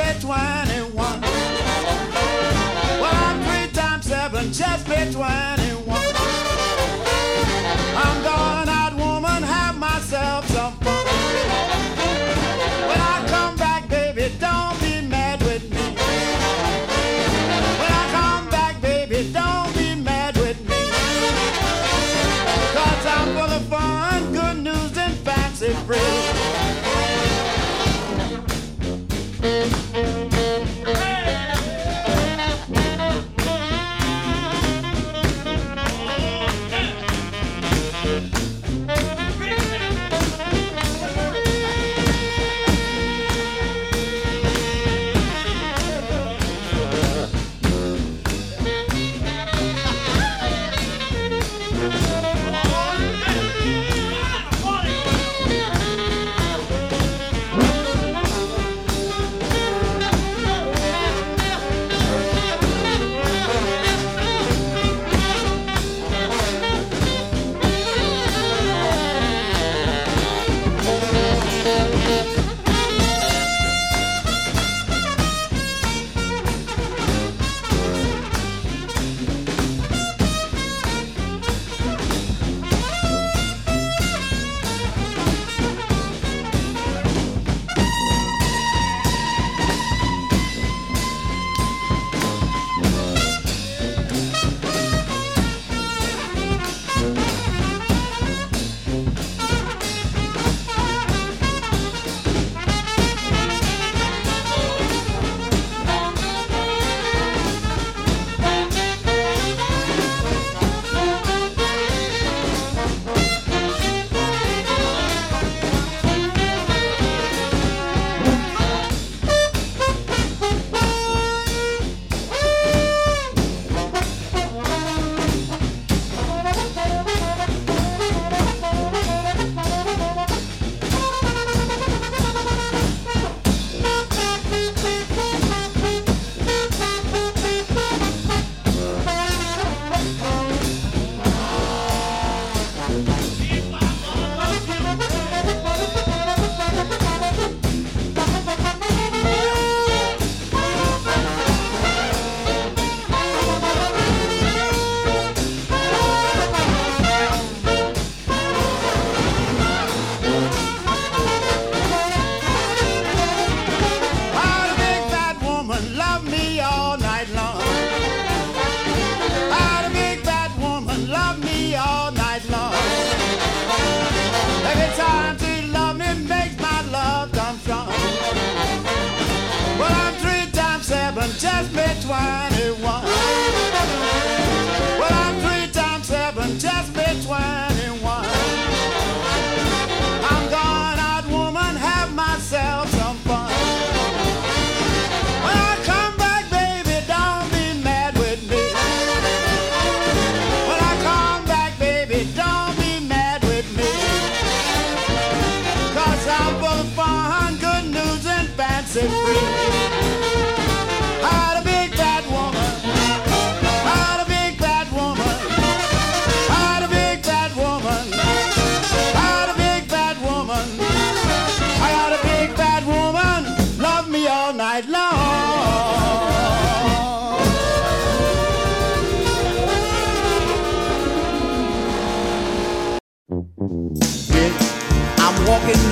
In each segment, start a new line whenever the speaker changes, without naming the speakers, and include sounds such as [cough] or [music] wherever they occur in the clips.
be 21. Well, I'm three times seven, just be
20.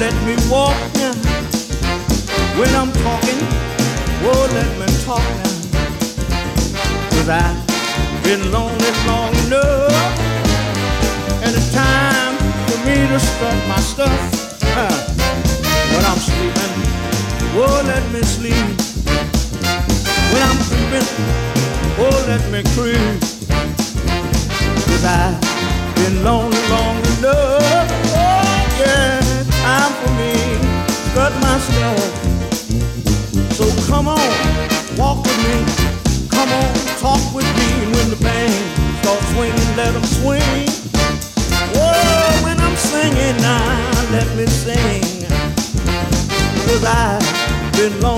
Let me walk now. When I'm talking, oh, let me talk now. Cause I've been lonely long enough. And it's time for me to strut my stuff. Huh. When I'm sleeping, oh, let me sleep. When I'm creeping, oh, let me creep. Cause I've been lonely long enough. Oh, yeah, time for me to strut my stuff. So come on, walk with me. Come on, talk with me. When the band starts swinging, let them swing. Whoa, when I'm singing now, let me sing. Cause I've been lonely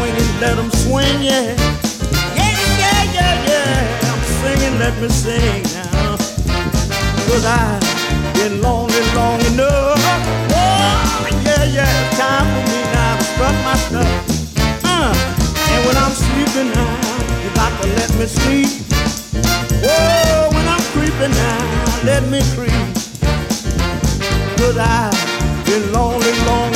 swinging, let them swing, yeah. Yeah, yeah, yeah, yeah. I'm singing, let me sing now. Cause I've been lonely long enough. Oh, yeah, yeah. It's time for me now to strut my stuff. Uh, and when I'm sleeping now, you got to let me sleep. Whoa, when I'm creeping now, let me creep. Cause I've been lonely long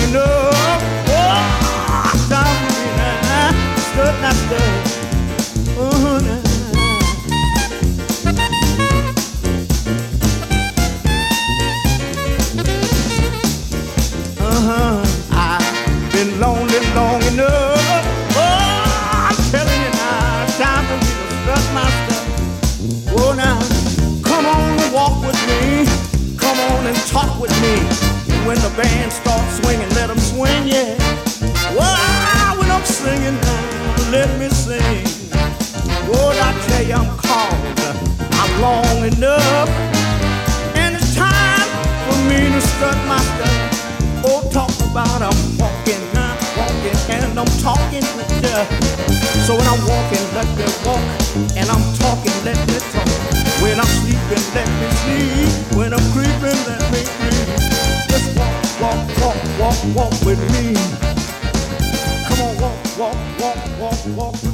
band starts swinging, let them swing, yeah. When I'm singing now, let me sing. Oh, I tell you, I'm called. I'm long enough. And it's time for me to strut my stuff. Oh, talk about I'm walking, I'm walking, and I'm talking with you. So when I'm walking, let me walk, and I'm talking, let me talk. When I'm sleeping, let me sleep. When I'm creeping, let me creep. Just walk, walk, walk, walk, walk with me. Walk, walk, walk, walk,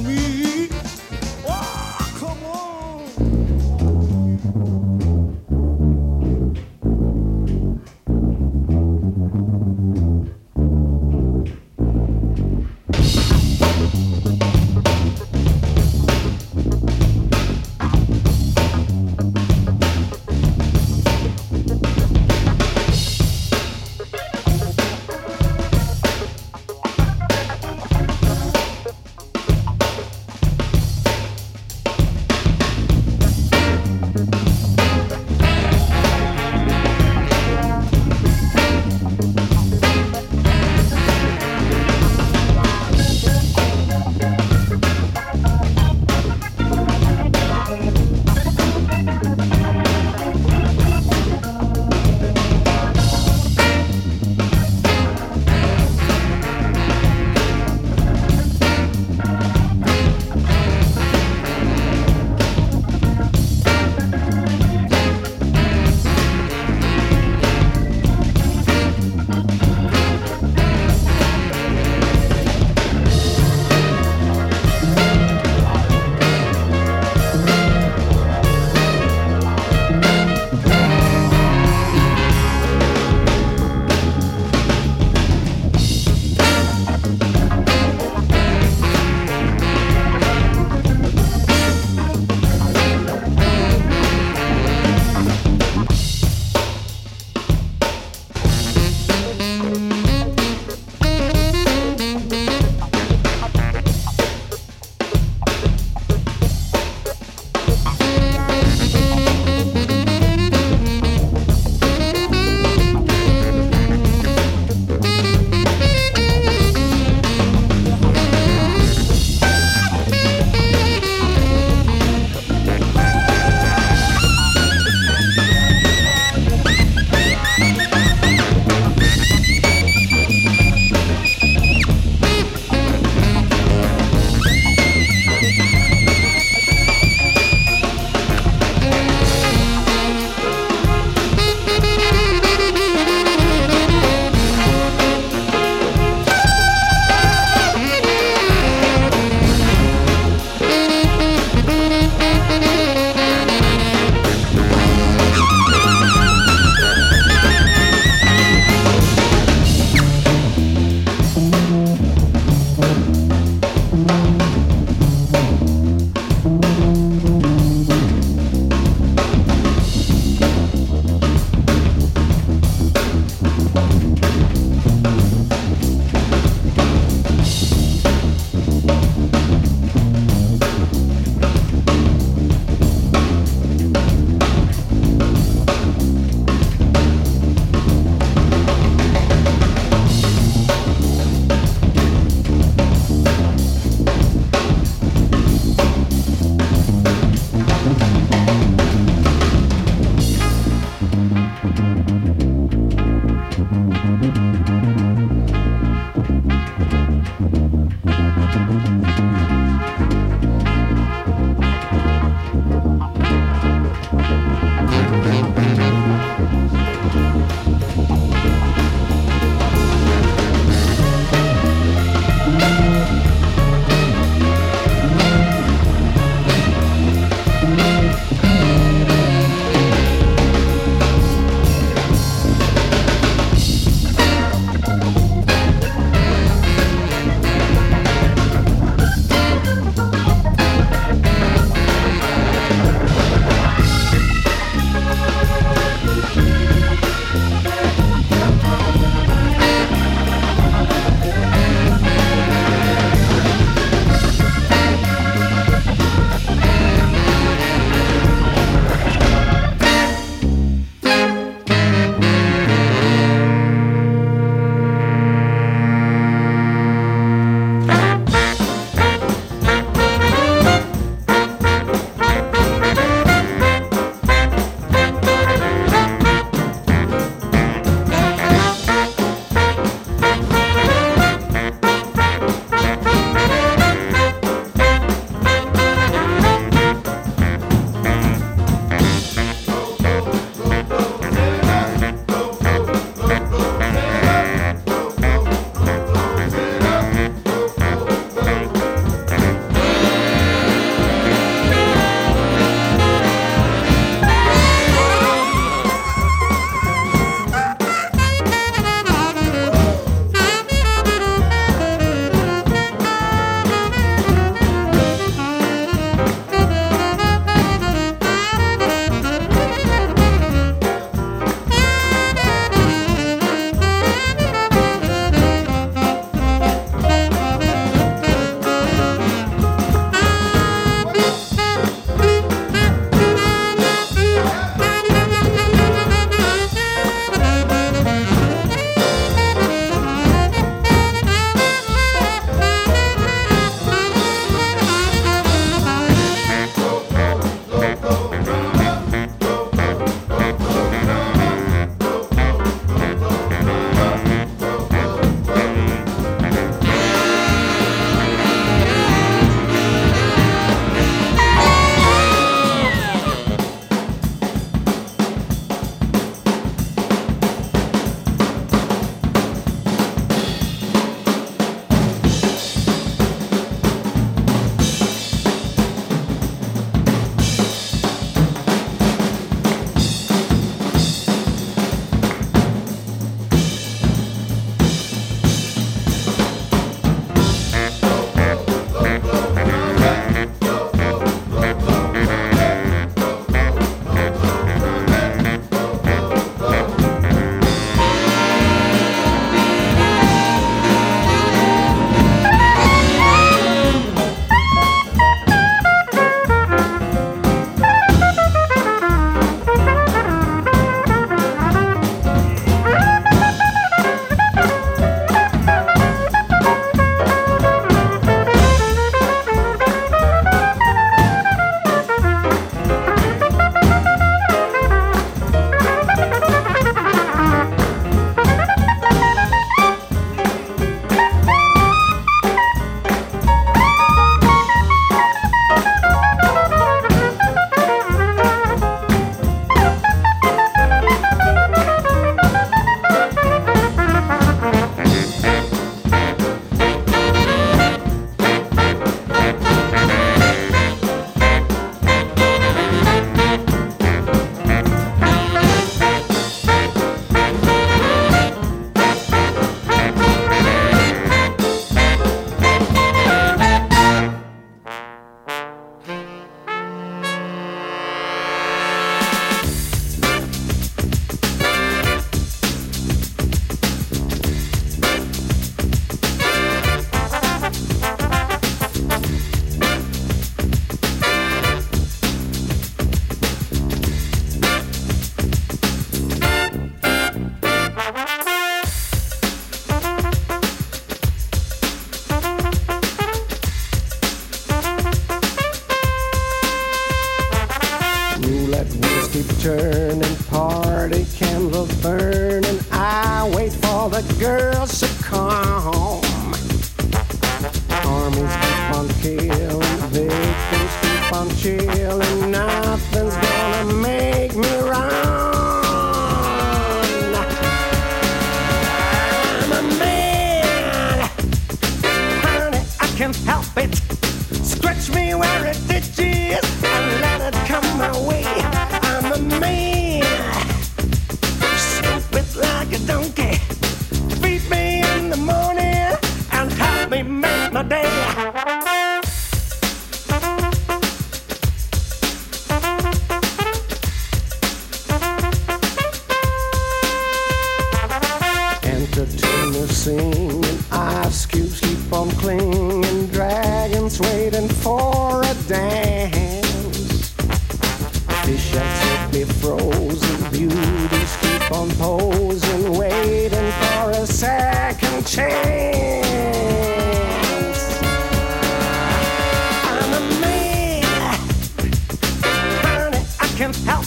help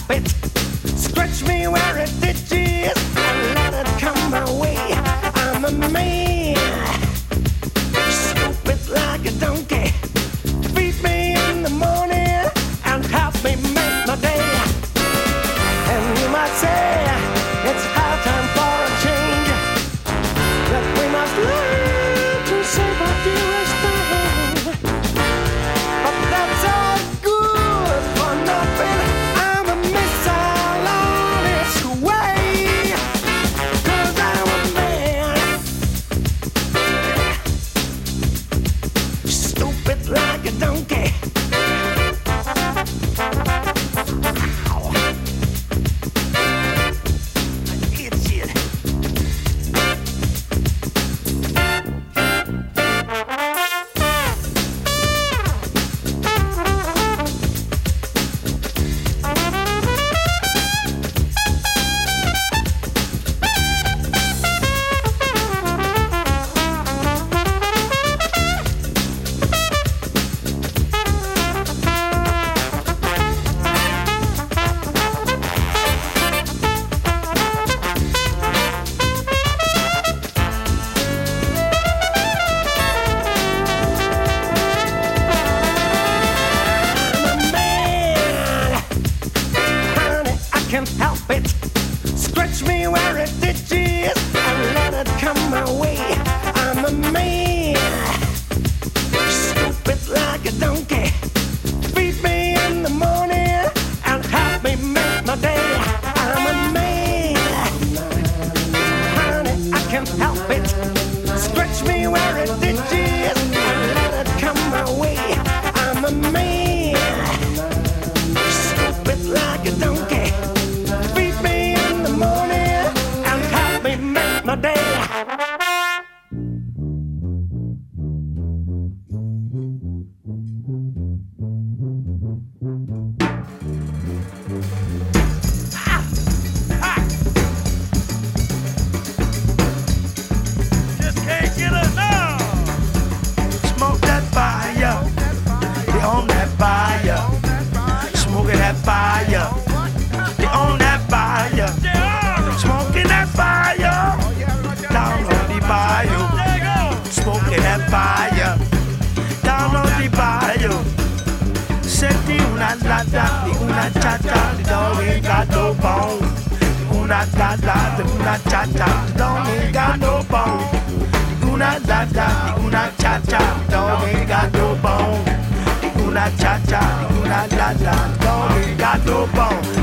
cha cha cha, la la la, don't we got no bone.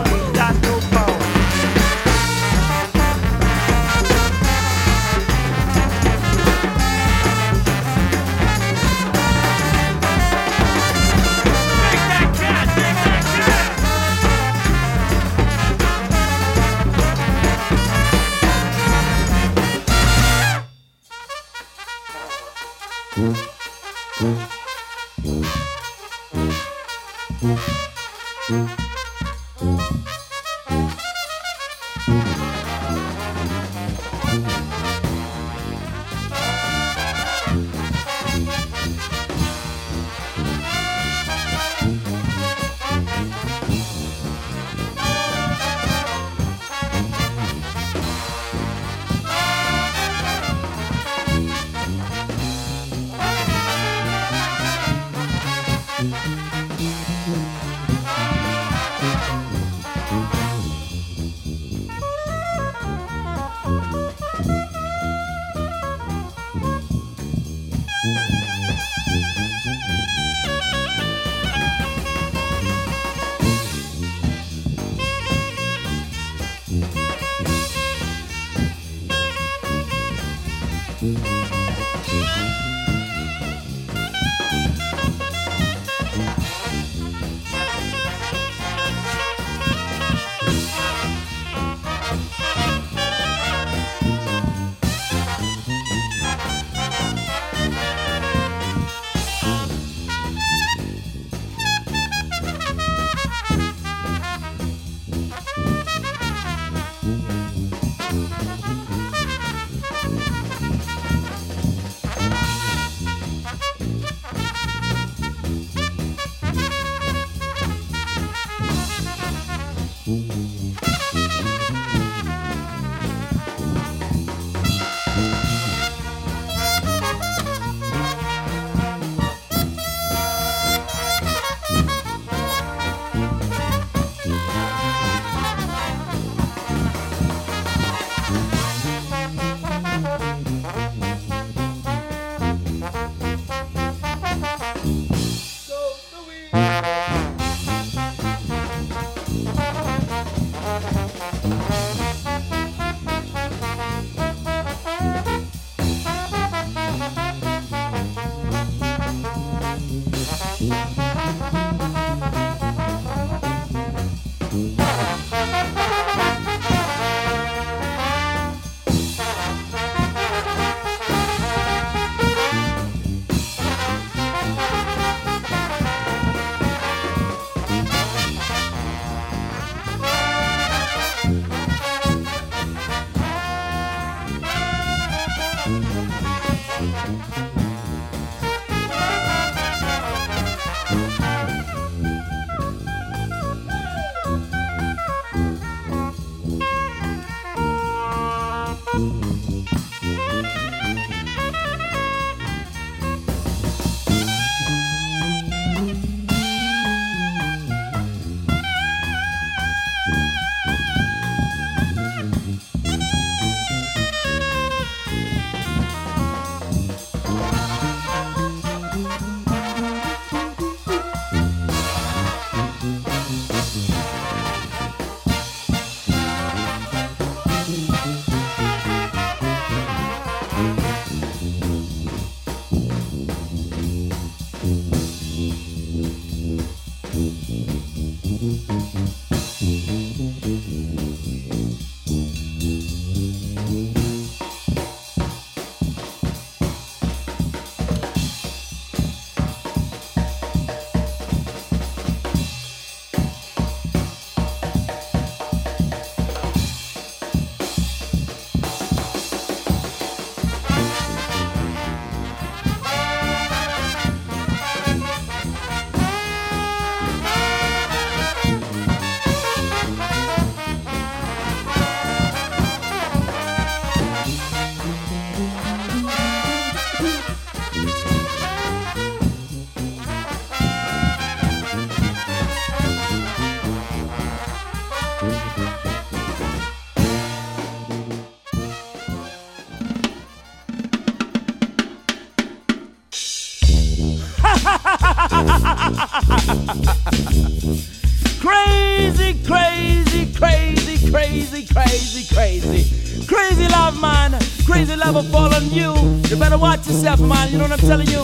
telling you?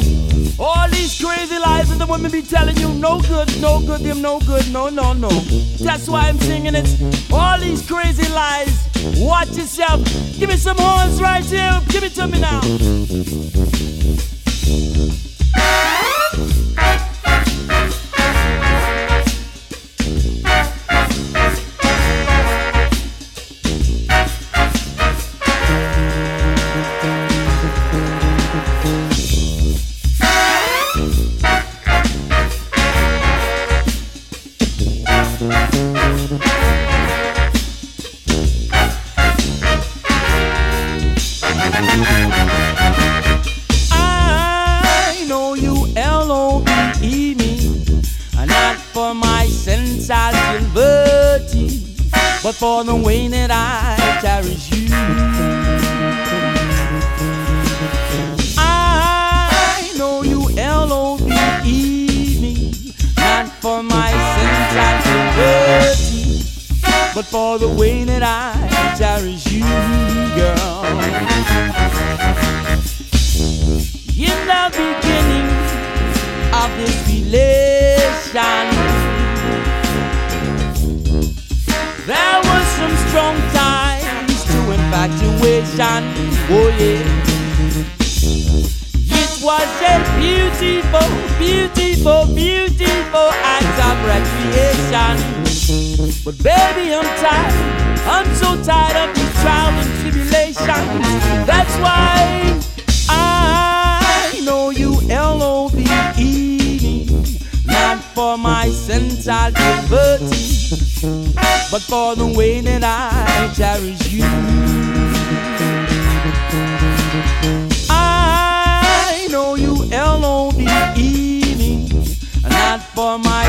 All these crazy lies that the women be telling you, no good, no good, them no good, no, no, no. That's why I'm singing it. All these crazy lies. Watch yourself. Give me some horns right here. Give it to me now. For my sensuality, but for the way that I cherish you. I know you L-O-V-E me, not for my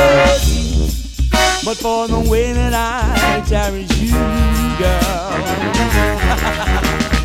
sensuality, but for the way that I cherish you, girl. [laughs]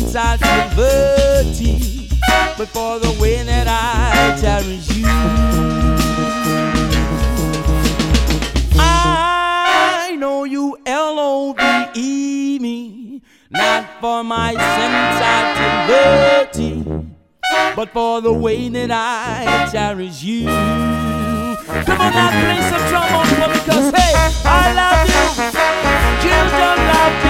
my sensitivity, but for the way that I cherish you. I know you L-O-V-E me, not for my sensitivity, but for the way that I cherish you. Come on now, play some trombone for me, cause hey, I love you. Don't love. You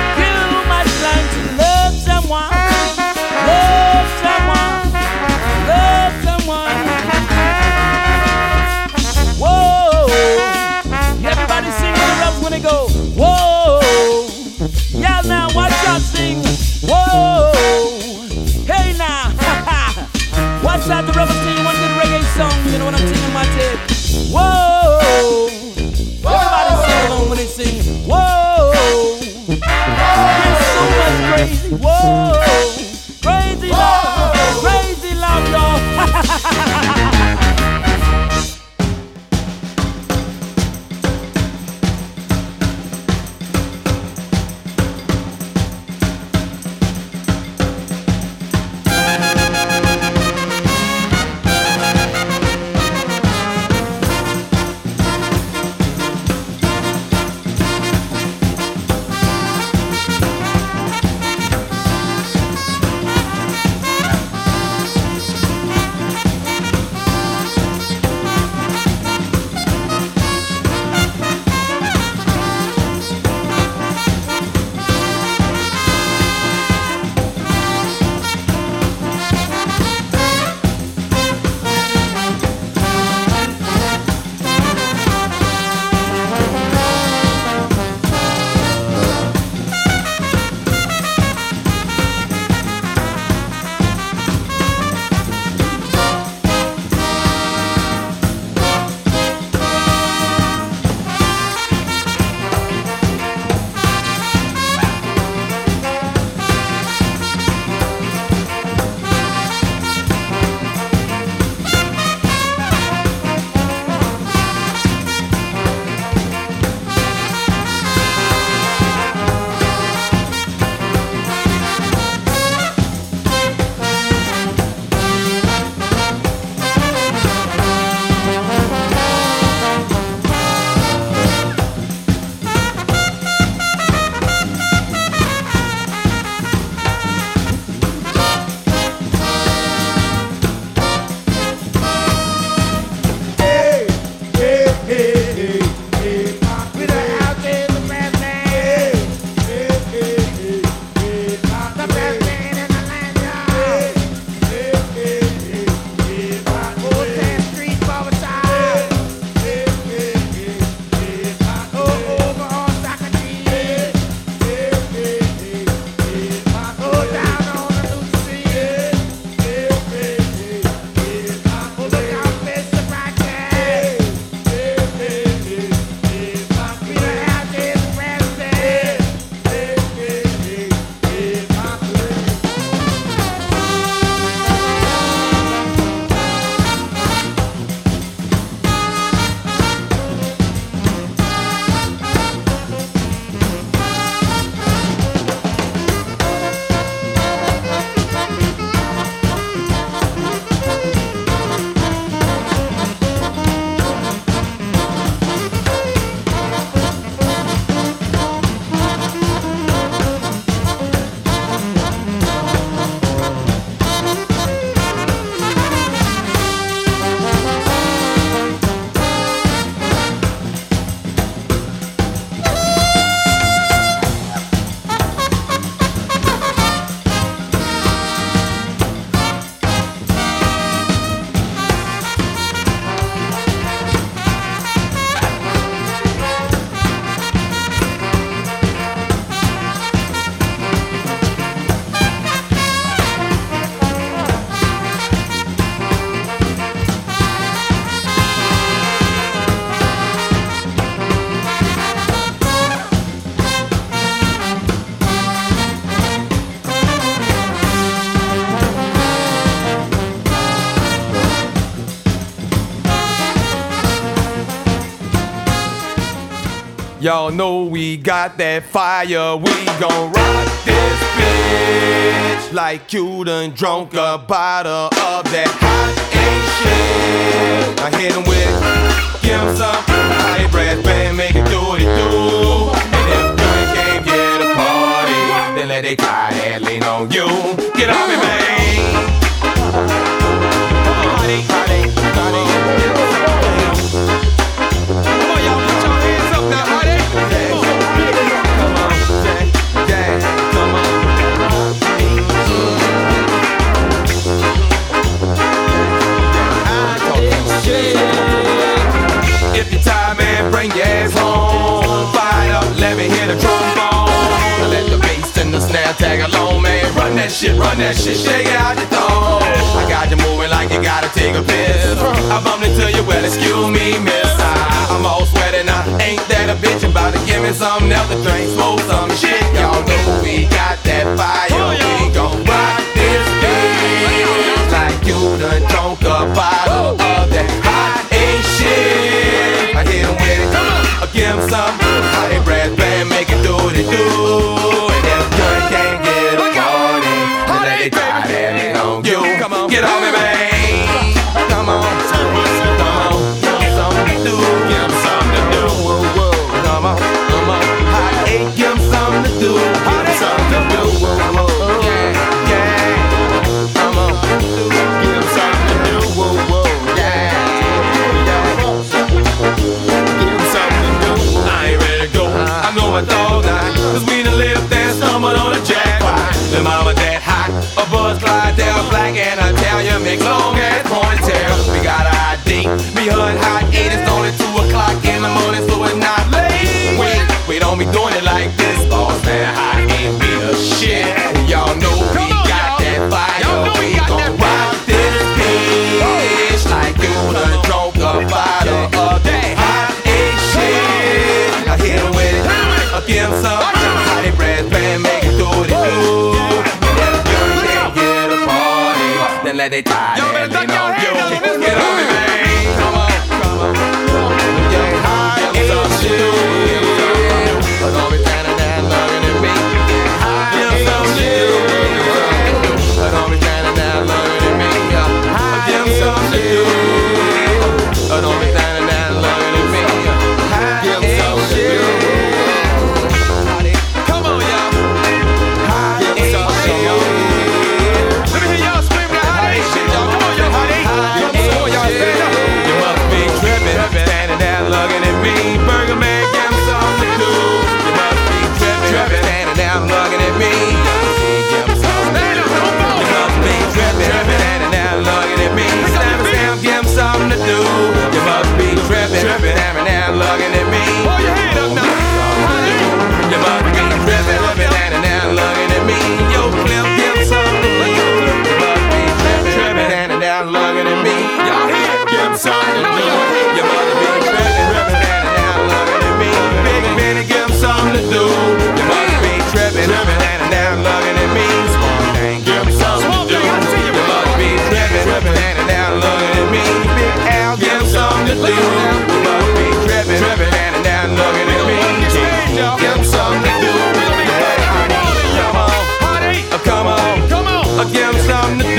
they go. Whoa. Yeah, now watch out sing. Whoa. Hey now. [laughs] watch out the rebels sing one good reggae song. You know what I'm singing my tape. Whoa. Everybody sing along when they sing. Whoa. It's so much crazy. Whoa. Y'all
know we got that fire. We gon' rock this bitch like you done drunk a bottle of that Hot 8 shit. I hit him with, give him some high brass band, make it do it do. And if you can't get a party, then let they try and lean on you. Get off me, man. Party. that shit, shake out your thong. I got you moving like you gotta take a piss. I bumped into you, well, excuse me, miss. I, am all sweating, I ain't that a bitch. About to give me something else to drink, smoke some shit. Y'all know we got that fire. Oh, we gon' rock this game like you done drunk a bottle of that Hot 8 shit. I hit him with it, I give him some. Let it die.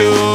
you